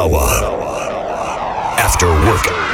hour. After work.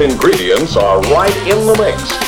Ingredients are right in the mix.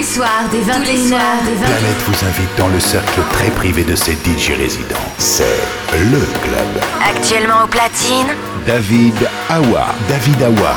les soirs des 21h, Planète vous invite dans le cercle très privé de ses DJ résidents. C'est le club. Actuellement au platine, David Awa. David Awa.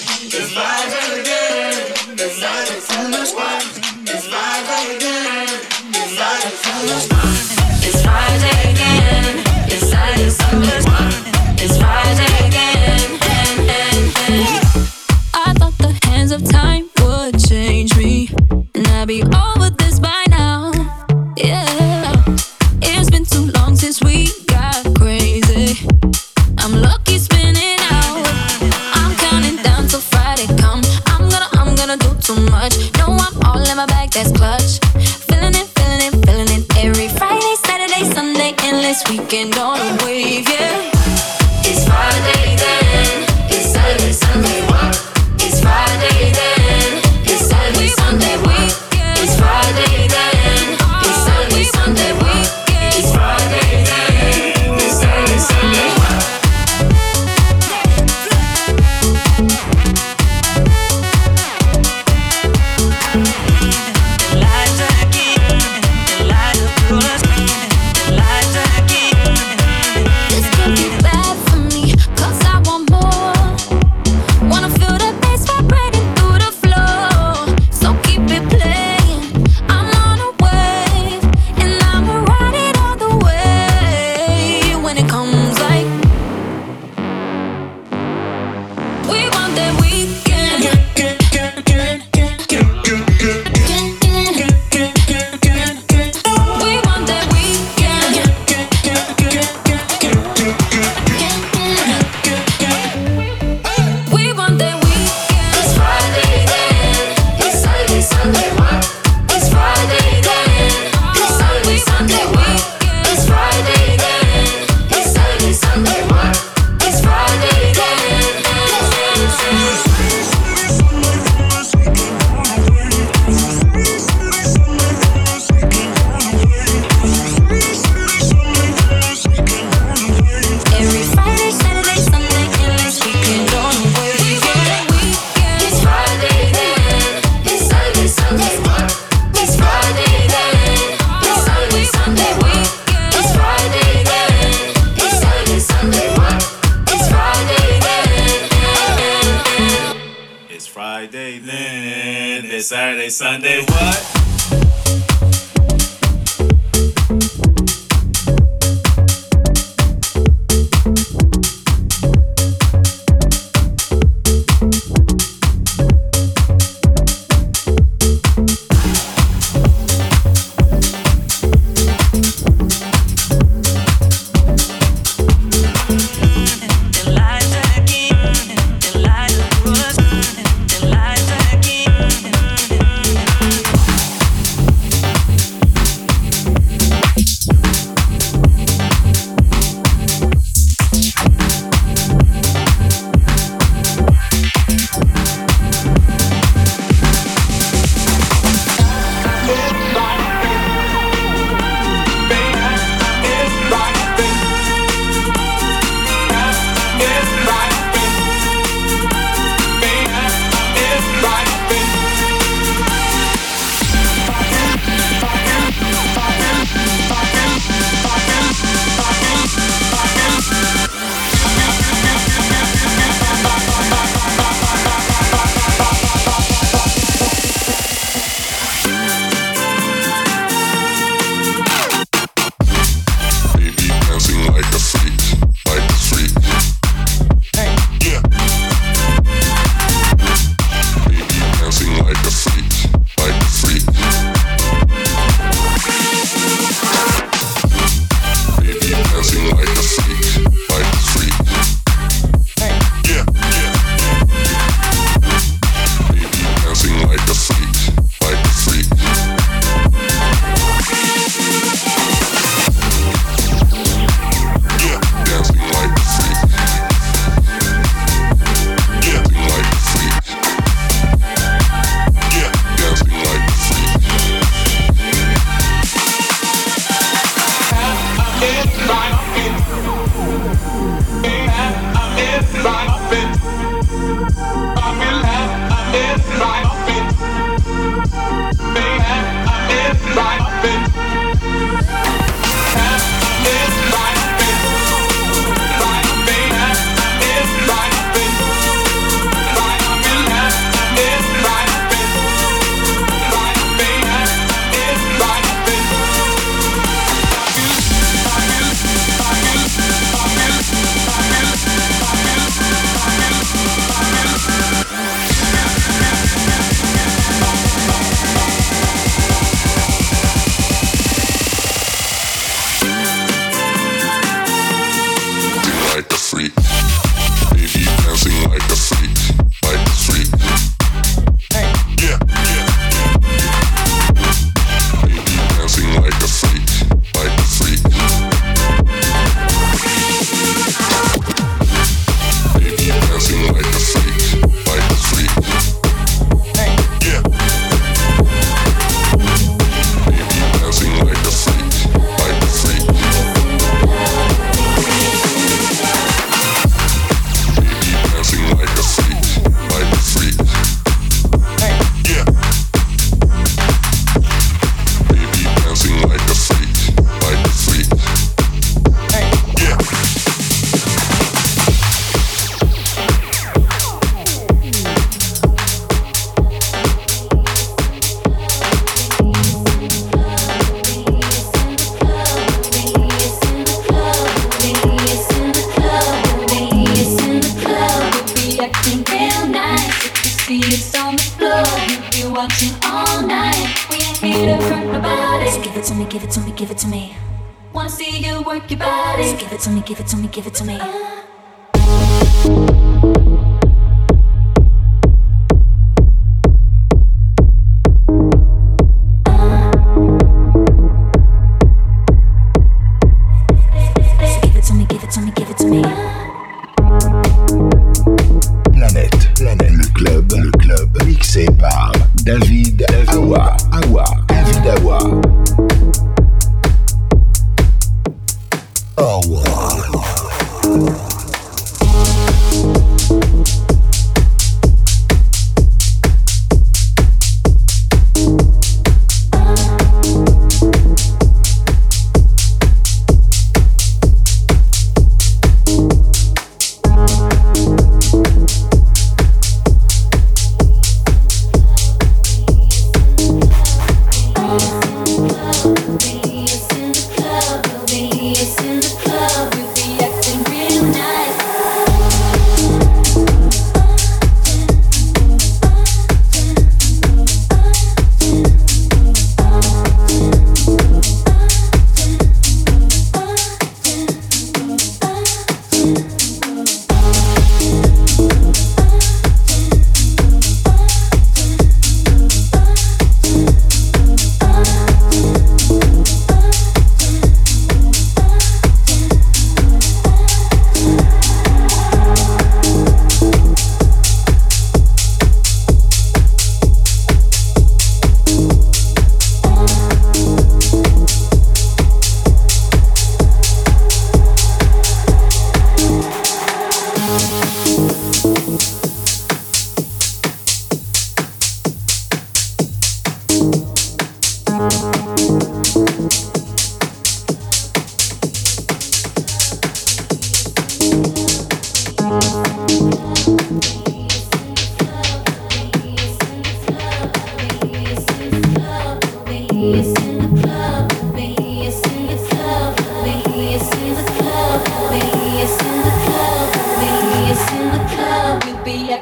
Planète, Planète, le club, le club, mixé par David Awa, Awa, David. Awa.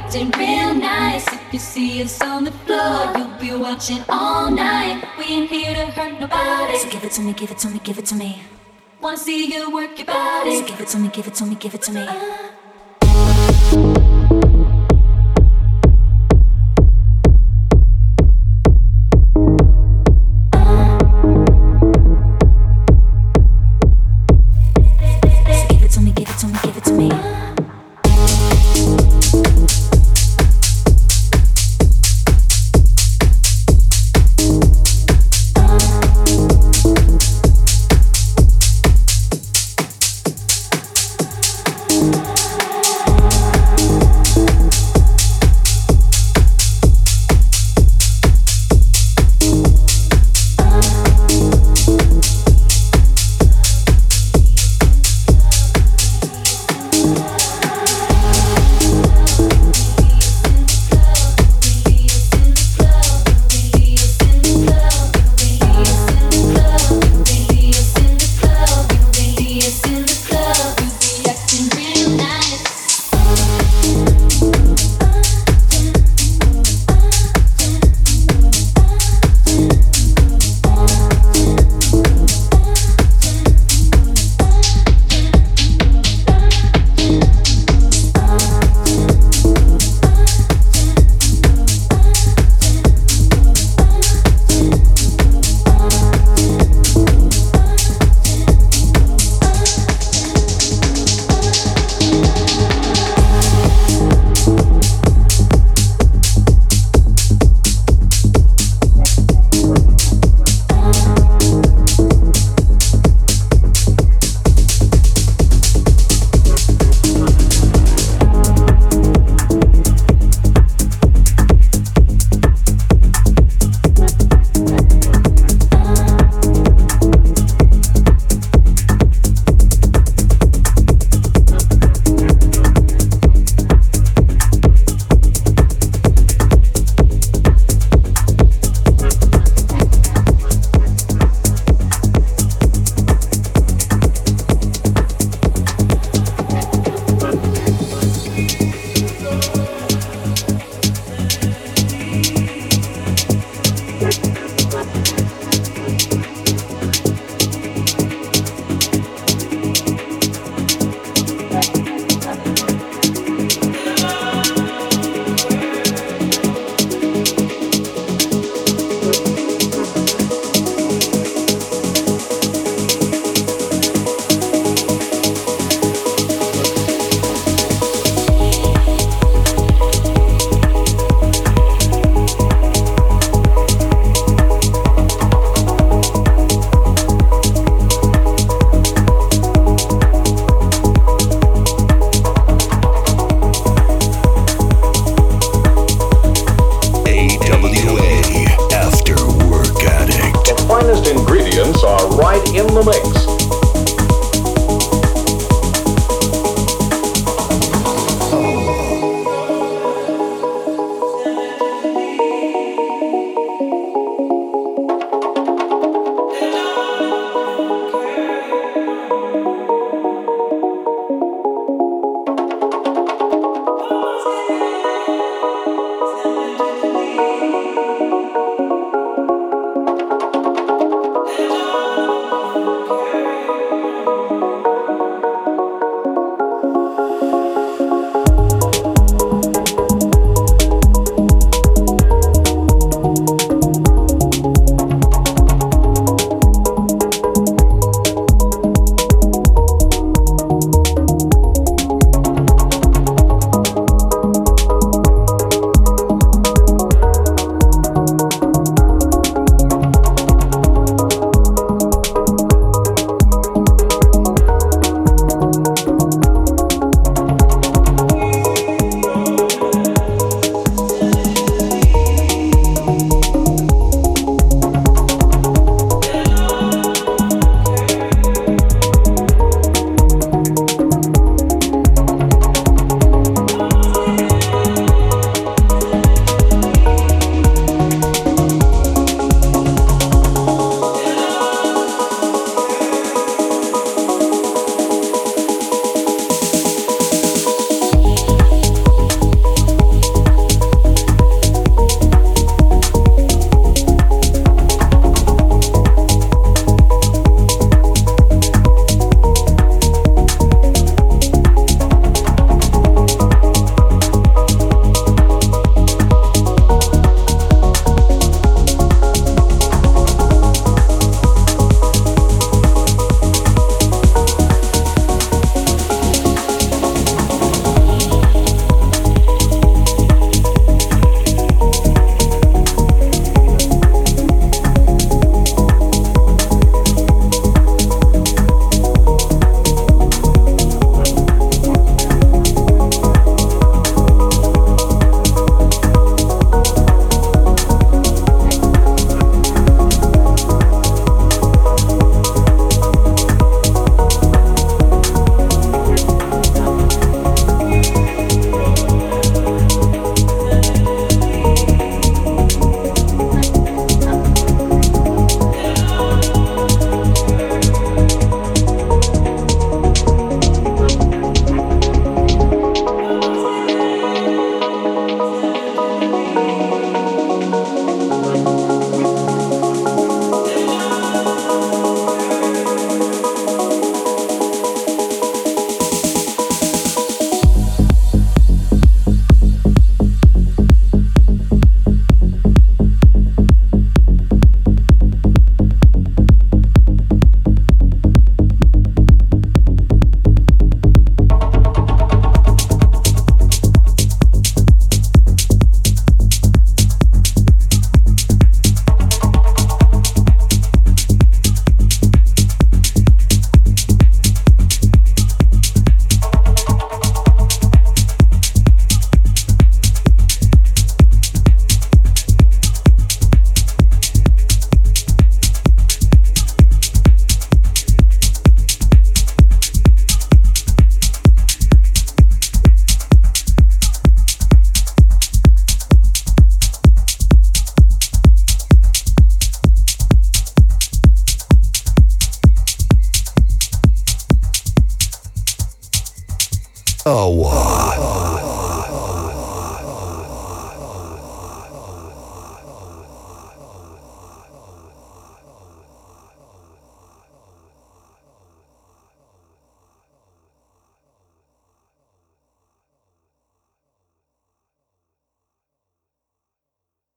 Acting real nice. If you see us on the floor, you'll be watching all night. We ain't here to hurt nobody. So give it to me, give it to me, give it to me. Wanna see you work your body. So give it to me, give it to me, give it to me. So